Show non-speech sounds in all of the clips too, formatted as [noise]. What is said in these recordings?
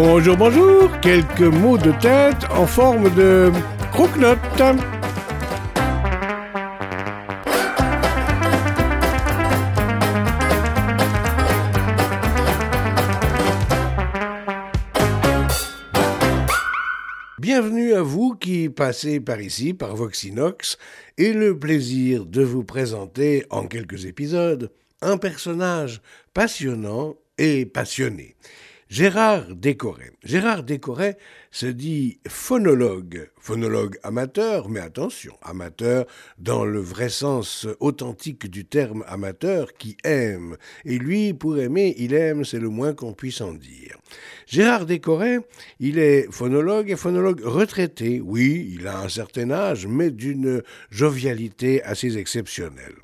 Bonjour, bonjour. Quelques mots de tête en forme de croque-note. Bienvenue à vous qui passez par ici, par Voxinox, et le plaisir de vous présenter en quelques épisodes un personnage passionnant et passionné. Gérard Décoré. Gérard Décoré se dit phonologue, phonologue amateur, mais attention, amateur dans le vrai sens authentique du terme amateur qui aime. Et lui, pour aimer, il aime, c'est le moins qu'on puisse en dire. Gérard Décoré, il est phonologue et phonologue retraité. Oui, il a un certain âge, mais d'une jovialité assez exceptionnelle.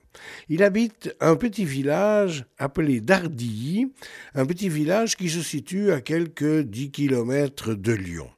Il habite un petit village appelé Dardilly, un petit village qui se situe à quelques dix kilomètres de Lyon.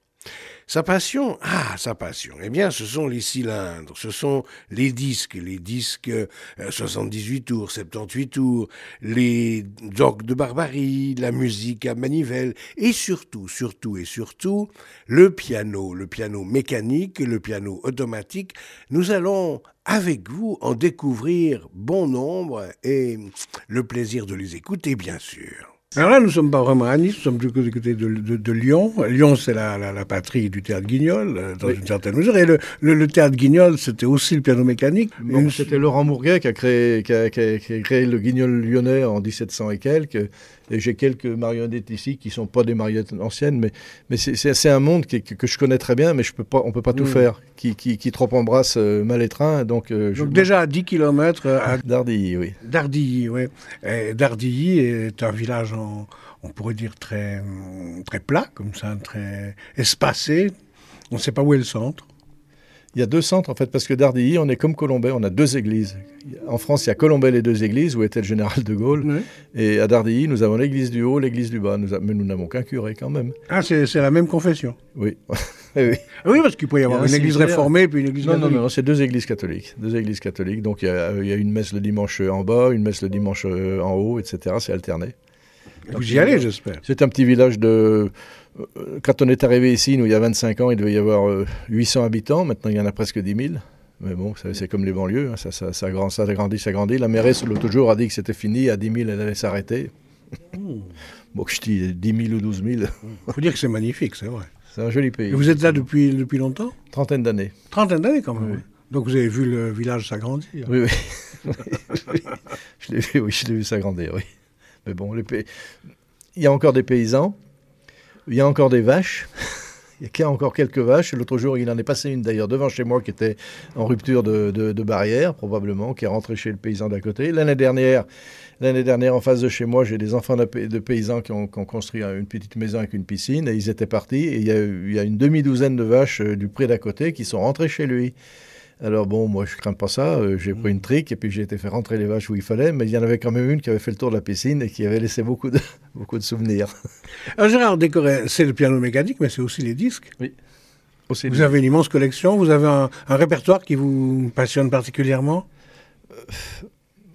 Sa passion, ah, sa passion, eh bien, ce sont les cylindres, ce sont les disques, les disques 78 euh, tours, 78 tours, les dogs de barbarie, la musique à manivelle, et surtout, surtout et surtout, le piano, le piano mécanique, le piano automatique. Nous allons avec vous en découvrir bon nombre et le plaisir de les écouter, bien sûr. Alors là, nous ne sommes pas vraiment à Nice, nous sommes du côté de, Lyon. Lyon, c'est la, patrie du théâtre Guignol, euh, dans une certaine mesure. Et le, théâtre Guignol, c'était aussi le piano mécanique. C'était Laurent Mourguet qui a, créé, qui, a, créé le Guignol lyonnais en 1700 et quelques. Et j'ai quelques marionnettes ici qui sont pas des marionnettes anciennes, mais, mais c'est un monde que, je connais très bien, mais je peux pas, on peut pas tout mm. faire, qui, qui, qui, trop embrasse euh, Malétrin. Donc, euh, donc déjà à 10 km à Dardilly, oui. Dardilly, oui. Dardilly est un village, on pourrait dire, très, très plat, comme ça, très espacé. On ne sait pas où est le centre. Il y a deux centres, en fait, parce que Dardilly, on est comme Colombay, on a deux églises. En France, il y a Colombay, les deux églises, où était le général de Gaulle. Et à Dardilly, nous avons l'église du haut, l'église du bas. Nous Mais nous n'avons qu'un curé, quand même. Ah, c'est la même confession Oui. [laughs] oui. Ah oui, parce qu'il peut y avoir une église réformée puis une église non, Non, non, c'est deux églises catholiques. Deux églises catholiques. Donc, il y, a, il y, a, une messe le dimanche en bas, une messe le dimanche euh, en haut, etc. C'est alterné. Vous y allez, j'espère. C'est un petit village de quand on est arrivé ici, nous, il y a 25 ans, il devait y avoir 800 euh, habitants. Maintenant, il y en a presque 10 000. Mais bon, c'est comme les banlieues, hein. ça, ça, ça, ça, grandit, ça grandit. La mairesse, l'autre jour, a dit que c'était fini. À 10 000, elle allait s'arrêter. Bon, je dis 10 000 ou 12 000. Il faut dire que c'est magnifique, c'est vrai. C'est un joli pays. Et vous êtes là depuis, depuis longtemps? Trentaine d'années. Trentaine d'années, quand même. Donc vous avez vu le village s'agrandir Oui, [laughs] oui. je l'ai vu, oui, je l'ai vu s'agrandir, oui. Mais bon, les pays... il y a encore des paysans il y a encore des vaches. [laughs] Il y a encore quelques vaches. L'autre jour, il en est passé une d'ailleurs devant chez moi qui était en rupture de, barrière, probablement, qui est rentrée chez le paysan d'à côté. L'année dernière, l'année dernière, en face de chez moi, j'ai des enfants de, paysans qui ont, construit une petite maison avec une piscine et ils étaient partis. Et il y a, il y a une demi-douzaine de vaches euh, du pré d'à côté qui sont rentrées chez lui. Alors bon, moi je crains pas ça, euh, j'ai pris une trique et puis j'ai été faire rentrer les vaches où il fallait, mais il y en avait quand même une qui avait fait le tour de la piscine et qui avait laissé beaucoup de, [laughs] beaucoup de souvenirs. [laughs] Alors Gérard Décoré, c'est le piano mécanique, mais c'est aussi les disques. Oui. vous avez une immense collection, vous avez un, répertoire qui vous passionne particulièrement? Euh,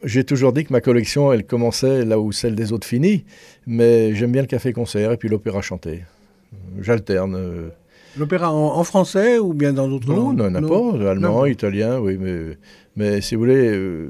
J'ai toujours dit que ma collection, elle commençait là où celle des autres finit, mais j'aime bien le café-concert et puis l'opéra chanté. J'alterne. Euh, L'opéra en, français ou bien dans d'autres langues Non, n'importe. Allemand, italien, oui. Mais, mais si vous voulez, euh,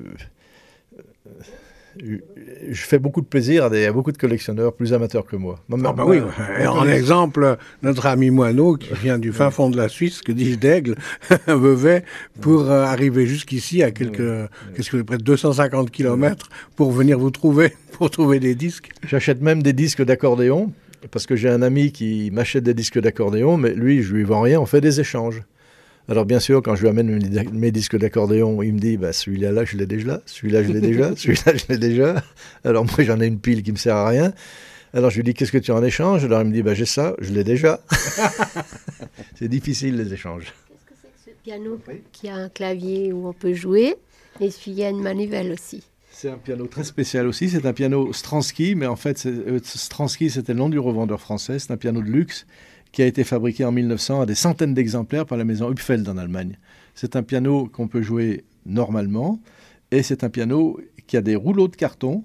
je fais beaucoup de plaisir à, des, beaucoup de collectionneurs plus amateurs que moi. Ah bah oui, en exemple, notre ami Moineau, qui vient du fin fond de la Suisse, que dis-je d'Aigle, [laughs] Vevey, pour euh, arriver jusqu'ici à quelques, qu'est-ce que près de 250 km pour venir vous trouver, [laughs] pour trouver des disques. J'achète même des disques d'accordéon parce que j'ai un ami qui m'achète des disques d'accordéon, mais lui, je lui vends rien, on fait des échanges. Alors bien sûr, quand je lui amène mes disques d'accordéon, il me dit, bah, celui-là, là, je l'ai déjà, celui-là, je l'ai déjà, [laughs] celui-là, je l'ai déjà. Alors moi, j'en ai une pile qui me sert à rien. Alors je lui dis, qu'est-ce que tu en échanges Alors il me dit, bah, j'ai ça, je l'ai déjà. [laughs] c'est difficile les échanges. Qu'est-ce que c'est que ce piano qui a un clavier où on peut jouer? Et il y a une manivelle aussi c'est un piano très spécial aussi. C'est un piano Stransky, mais en fait, euh, Stransky, c'était le nom du revendeur français. C'est un piano de luxe qui a été fabriqué en 1900 à des centaines d'exemplaires par la maison Hupfeld en Allemagne. C'est un piano qu'on peut jouer normalement et c'est un piano qui a des rouleaux de carton.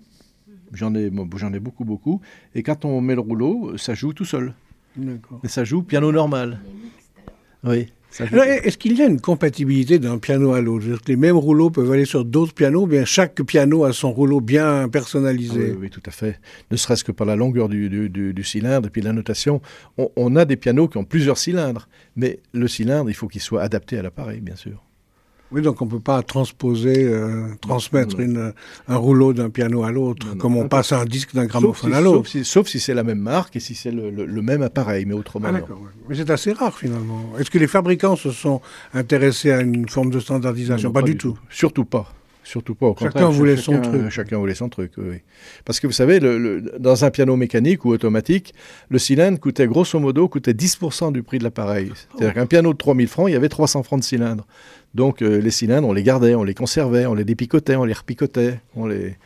J'en ai, j'en ai beaucoup, beaucoup. Et quand on met le rouleau, ça joue tout seul. D'accord. Mais ça joue piano normal. Oui. Est-ce qu'il y a une compatibilité d'un piano à l'autre? Les mêmes rouleaux peuvent aller sur d'autres pianos, bien chaque piano a son rouleau bien Ah oui, personnalisé. oui, tout à fait. Ne serait-ce que par la longueur du, du- du- du cylindre et puis la notation. On, on a des pianos qui ont plusieurs cylindres, mais le cylindre, il faut qu'il soit adapté à l'appareil, bien sûr. Oui, donc on ne peut pas transposer, euh, transmettre non. une- un rouleau d'un piano à l'autre, comme on passe un disque d'un gramophone si, à sauf l'autre. si- sauf si c'est la même marque et si c'est le, le- le même appareil, mais autrement Ah, non. d'accord, ouais. Mais c'est assez rare finalement. Est-ce que les fabricants se sont intéressés à une forme de standardisation? Pas, du tout. Surtout pas. Surtout pas. Au Chacun contraire, voulait son chacun- truc. Chacun voulait son truc, oui. Parce que vous savez, le- le- dans un piano mécanique ou automatique, le cylindre coûtait grosso modo coûtait 10% du prix de l'appareil. C'est-à-dire qu'un piano de 3000 francs, il y avait 300 francs de cylindre. Donc euh, les cylindres, on les gardait, on les conservait, on les dépicotait, on les repicotait, on les,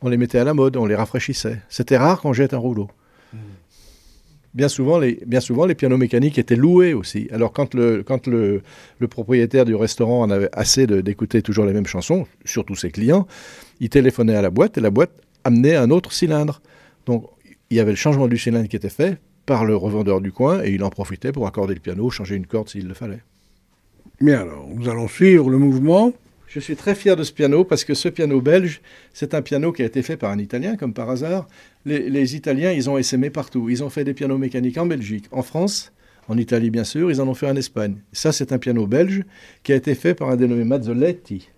on les mettait à la mode, on les rafraîchissait. C'était rare qu'on jette un rouleau. Bien souvent, les, bien souvent, les pianos mécaniques étaient loués aussi. Alors, quand le, quand le, le propriétaire du restaurant en avait assez d'écouter toujours les mêmes chansons, surtout ses clients, il téléphonait à la boîte et la boîte amenait un autre cylindre. Donc, il y avait le changement du cylindre qui était fait par le revendeur du coin et il en profitait pour accorder le piano, changer une corde s'il le fallait. Bien alors, nous allons suivre le mouvement. Je suis très fier de ce piano parce que ce piano belge, c'est un piano qui a été fait par un Italien, comme par hasard. Les, Italiens, ils ont essaimé partout. Ils ont fait des pianos mécaniques en Belgique, en France, en Italie bien sûr, ils en ont fait en Espagne. Ça, c'est un piano belge qui a été fait par un dénommé Mazzoletti,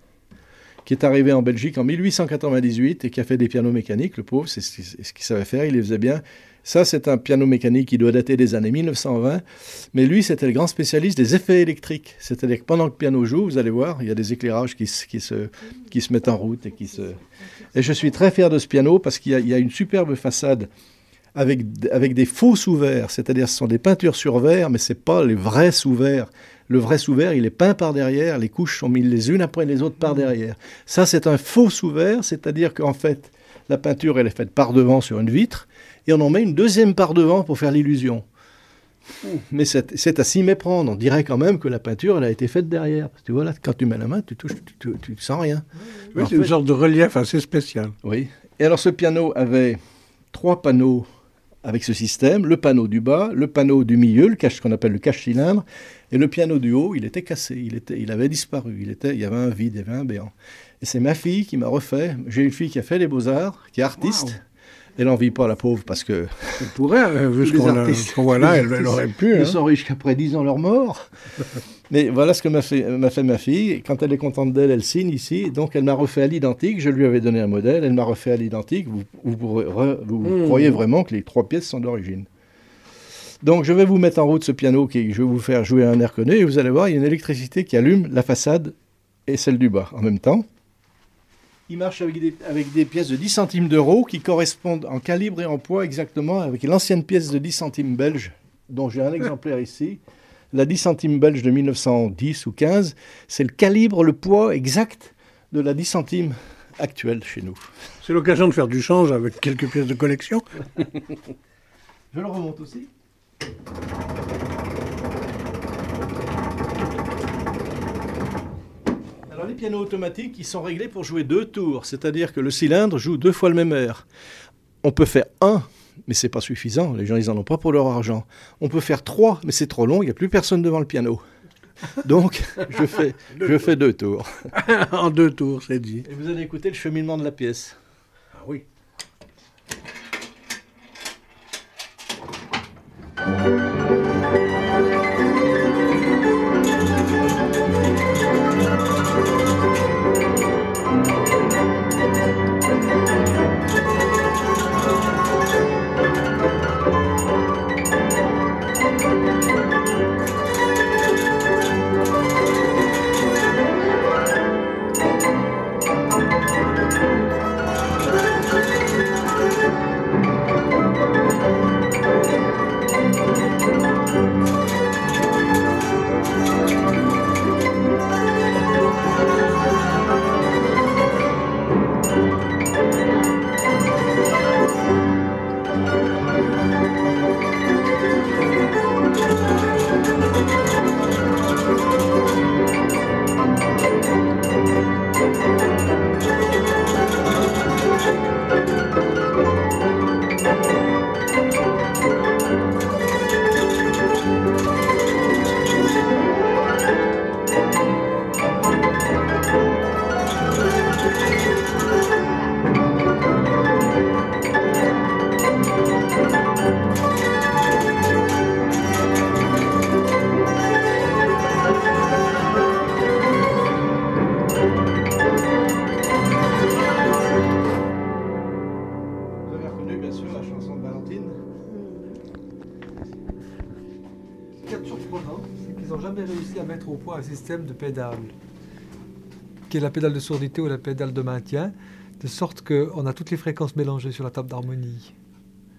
qui est arrivé en Belgique en 1898 et qui a fait des pianos mécaniques. Le pauvre, c'est ce qu'il savait faire, il les faisait bien. Ça, c'est un piano mécanique qui doit dater des années 1920. Mais lui, c'était le grand spécialiste des effets électriques. C'est-à-dire que pendant que le piano joue, vous allez voir, il y a des éclairages qui, se- qui, se, qui se mettent en route et qui se... Et je suis très fier de ce piano parce qu'il y y a une superbe façade avec, avec des faux sous-verts. C'est-à-dire ce sont des peintures sur verre, mais ce n'est pas les vrais sous-verts. Le vrai sous-vert, il est peint par derrière, les couches sont mises les unes après les autres par derrière. Ça, c'est un faux sous-vert, c'est-à-dire qu'en fait, la peinture, elle est faite par devant sur une vitre, et on en met une deuxième par devant pour faire l'illusion. Mais c'est à s'y méprendre. On dirait quand même que la peinture, elle a été faite derrière. Parce que tu vois, là, quand tu mets la main, tu touches, tu, tu, tu sens rien. Oui, c'est une fait- sorte de relief assez spécial. Oui. Et alors, ce piano avait trois panneaux avec ce système. Le panneau du bas, le panneau du milieu, le cache, qu'on appelle le cache-cylindre, et le piano du haut, il était cassé, il, était, il avait disparu, il, était, il y avait un vide, il y avait un béant. Et c'est ma fille qui m'a refait. J'ai une fille qui a fait les beaux-arts, qui est artiste. Elle n'en vit pas, la pauvre, parce que Elle pourrait, euh, vu [laughs] ce qu'on ce qu'on voit là, elle, elle aurait pu. Ils hein. sont riches qu'après 10 ans leur mort. [laughs] Mais voilà ce que m'a fait, m'a fait ma fille. Quand elle est contente d'elle, elle signe ici. Donc elle m'a refait à l'identique. Je lui avais donné un modèle. Elle m'a refait à l'identique. Vous, Mmh. croyez vraiment que les trois pièces sont d'origine. Donc je vais vous mettre en route ce piano. Qui, je vais vous faire jouer un air connu. Et vous allez voir, il y a une électricité qui allume la façade et celle du bas en même temps. Il marche avec des, avec des pièces de 10 centimes d'euros qui correspondent en calibre et en poids exactement avec l'ancienne pièce de 10 centimes belge, dont j'ai un exemplaire [laughs] ici. La 10 centimes belge de 1910 ou 15, c'est le calibre, le poids exact de la 10 centimes actuelle chez nous. C'est l'occasion de faire du change avec quelques pièces de collection. [laughs] Je le remonte aussi. Alors les pianos automatiques, ils sont réglés pour jouer deux tours, c'est-à-dire que le cylindre joue deux fois le même air. On peut faire un, mais c'est pas suffisant, les gens ils en ont pas pour leur argent. On peut faire trois, mais c'est trop long, il n'y a plus personne devant le piano. Donc, [laughs] je fais, deux, tours. [laughs] en deux tours, c'est dit. Et vous allez écouter le cheminement de la pièce. Ah oui. Mettre au point un système de pédale, qui est la pédale de sourdité ou la pédale de maintien, de sorte qu'on a toutes les fréquences mélangées sur la table d'harmonie.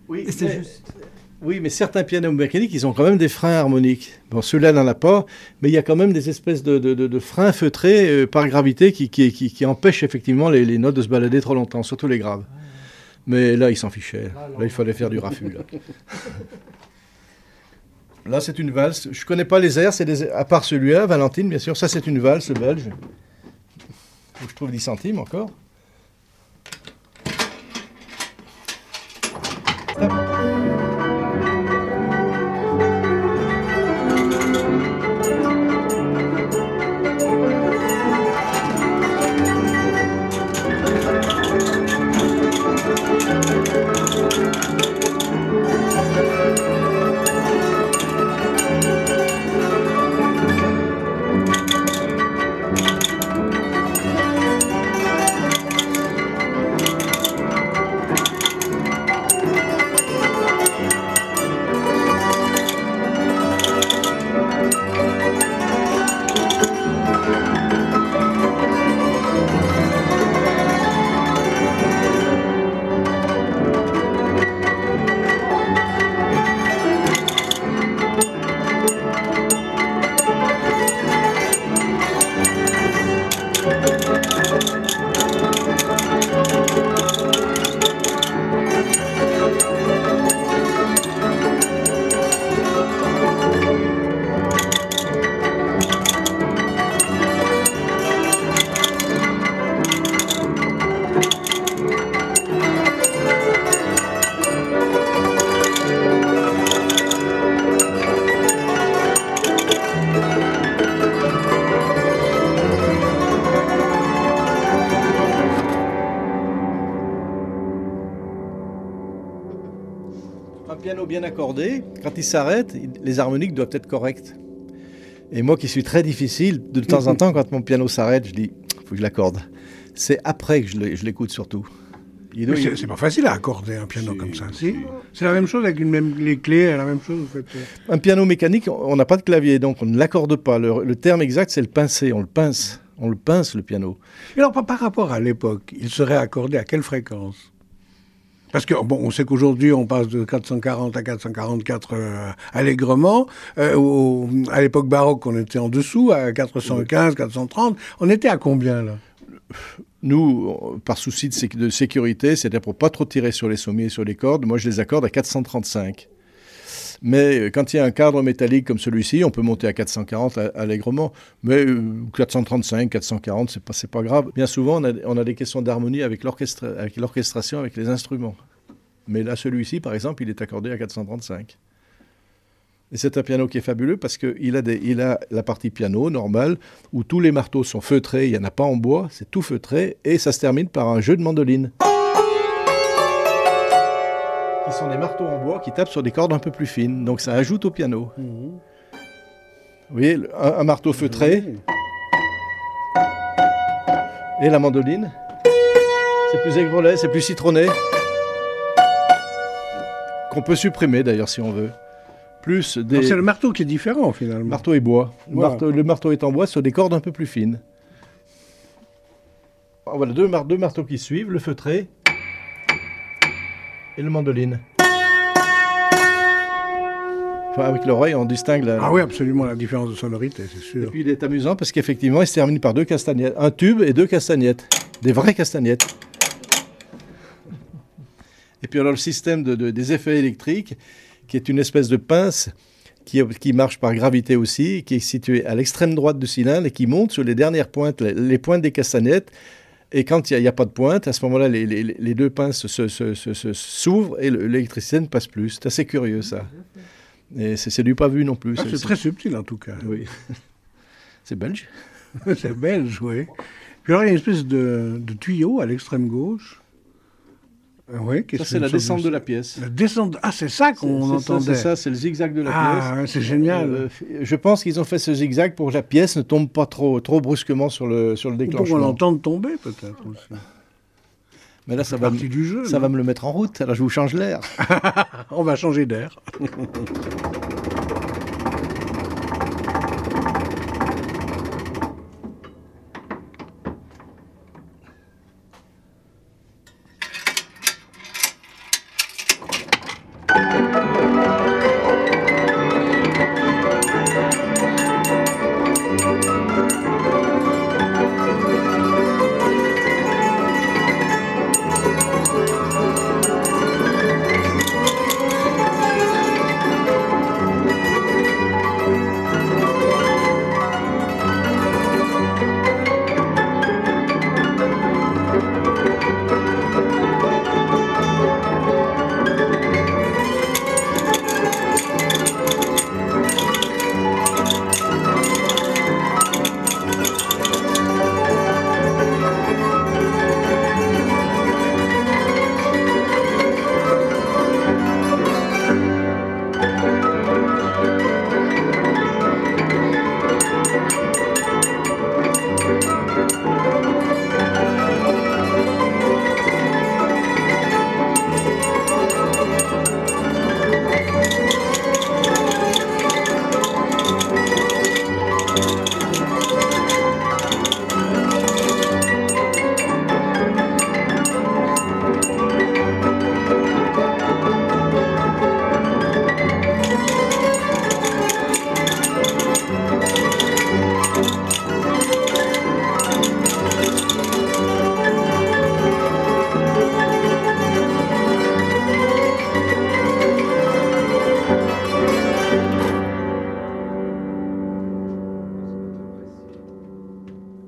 Oui, c'est mais- juste. Oui, mais certains pianos mécaniques, ils ont quand même des freins harmoniques. Bon, celui-là n'en a pas, mais il y a quand même des espèces de, de- de- de freins feutrés euh, par gravité qui, qui, qui- qui empêchent effectivement les, les notes de se balader trop longtemps, surtout les graves. Mais là, il s'en fichait. Là, il fallait faire du raffut. [laughs] Là, c'est une valse. Je connais pas les airs, c'est à part celui-là, Valentine, bien sûr. Ça, c'est une valse belge. Que je trouve 10 centimes encore. Accordé, quand il s'arrête, les harmoniques doivent être correctes. Et moi qui suis très difficile, de temps en [laughs] temps, quand mon piano s'arrête, je dis, faut que je l'accorde. C'est après que je l'écoute surtout. C'est pas facile à accorder un piano Si. comme ça, si C'est la même chose avec une même, les clés, la même chose, Un piano mécanique, on n'a pas de clavier, donc on ne l'accorde pas. Le, le terme exact, c'est le pincer. On le pince. On le pince, le piano. Et alors, par rapport à l'époque, il serait accordé à quelle fréquence? Parce que, bon, on sait qu'aujourd'hui, on passe de 440 à 444 euh, allègrement. Euh, au- à l'époque baroque, on était en dessous, à 415, 430. On était à combien, là? Nous, par souci de sécurité, c'est-à-dire pour pas trop tirer sur les sommiers et sur les cordes, moi je les accorde à 435. Mais euh, quand il y a un cadre métallique comme celui-ci, on peut monter à 440 a- allègrement. Mais euh, 435, 440, c'est pas, pas grave. Bien souvent, on a, des questions d'harmonie avec l'orchestra- avec l'orchestration, avec les instruments. Mais là, celui-ci, par exemple, il est accordé à 435. Et c'est un piano qui est fabuleux parce qu'il a la partie piano normale où tous les marteaux sont feutrés, il n'y en a pas en bois, c'est tout feutré, et ça se termine par un jeu de mandoline. Qui sont des marteaux en bois qui tapent sur des cordes un peu plus fines, donc ça ajoute au piano. Vous voyez, un, un marteau feutré et la mandoline. C'est plus aigrelet, c'est plus citronné. Qu'on peut supprimer d'ailleurs si on veut. Plus des. C'est le marteau qui est différent, finalement. Marteau et bois. Le, Voilà. marteau, le marteau est en bois sur des cordes un peu plus fines. Voilà, deux, mar- deux marteaux qui suivent, le feutré et le mandoline. Enfin, avec l'oreille, on distingue la... Ah oui, absolument, la différence de sonorité, c'est Et sûr. puis il est amusant parce qu'effectivement, il se termine par deux castagnettes. Un tube et deux castagnettes. Des vraies castagnettes. Et puis alors le système de, de- des effets électriques, qui est une espèce de pince qui, qui marche par gravité aussi, qui est située à l'extrême droite du cylindre et qui monte sur les dernières pointes, les, les pointes des castagnettes. Et quand il n'y a, pas de pointe, à ce moment-là, les, les- les deux pinces se- se- se- se- s'ouvrent et le- l'électricité ne passe plus. C'est assez curieux ça. Et c'est du pas vu non plus. Ah, C'est- c'est très subtil, en tout cas. Oui. [laughs] C'est belge [laughs] c'est belge, oui. Puis alors, il y a une espèce de, de tuyau à l'extrême gauche. Euh, oui, Ça, c'est la descente de la pièce. La descente. Ah, c'est ça qu'on entendait. C'est ça, c'est le zigzag de la ah, ouais, c'est génial. pièce. Euh, je pense qu'ils ont fait ce zigzag pour que la pièce ne tombe pas trop, trop brusquement sur le, sur le Ou pour qu'on déclenchement. l'entende tomber, peut-être aussi. Mais là, ça va, du jeu. ça va me le mettre en route. Alors, je vous change l'air. [laughs] On va changer d'air. [laughs]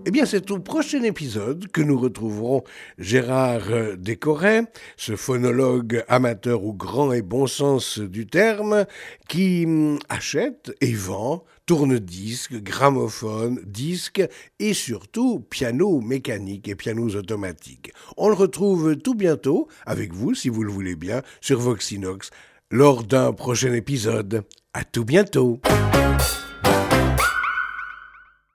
Eh bien, c'est au prochain épisode que nous retrouverons Gérard euh, Descoret, ce phonologue amateur au grand et bon sens du terme, qui hum, achète et vend tourne-disques, gramophones, disques et surtout pianos mécaniques et pianos automatiques. On le retrouve tout bientôt, avec vous si vous le voulez bien, sur Voxinox, lors d'un prochain épisode. À tout bientôt!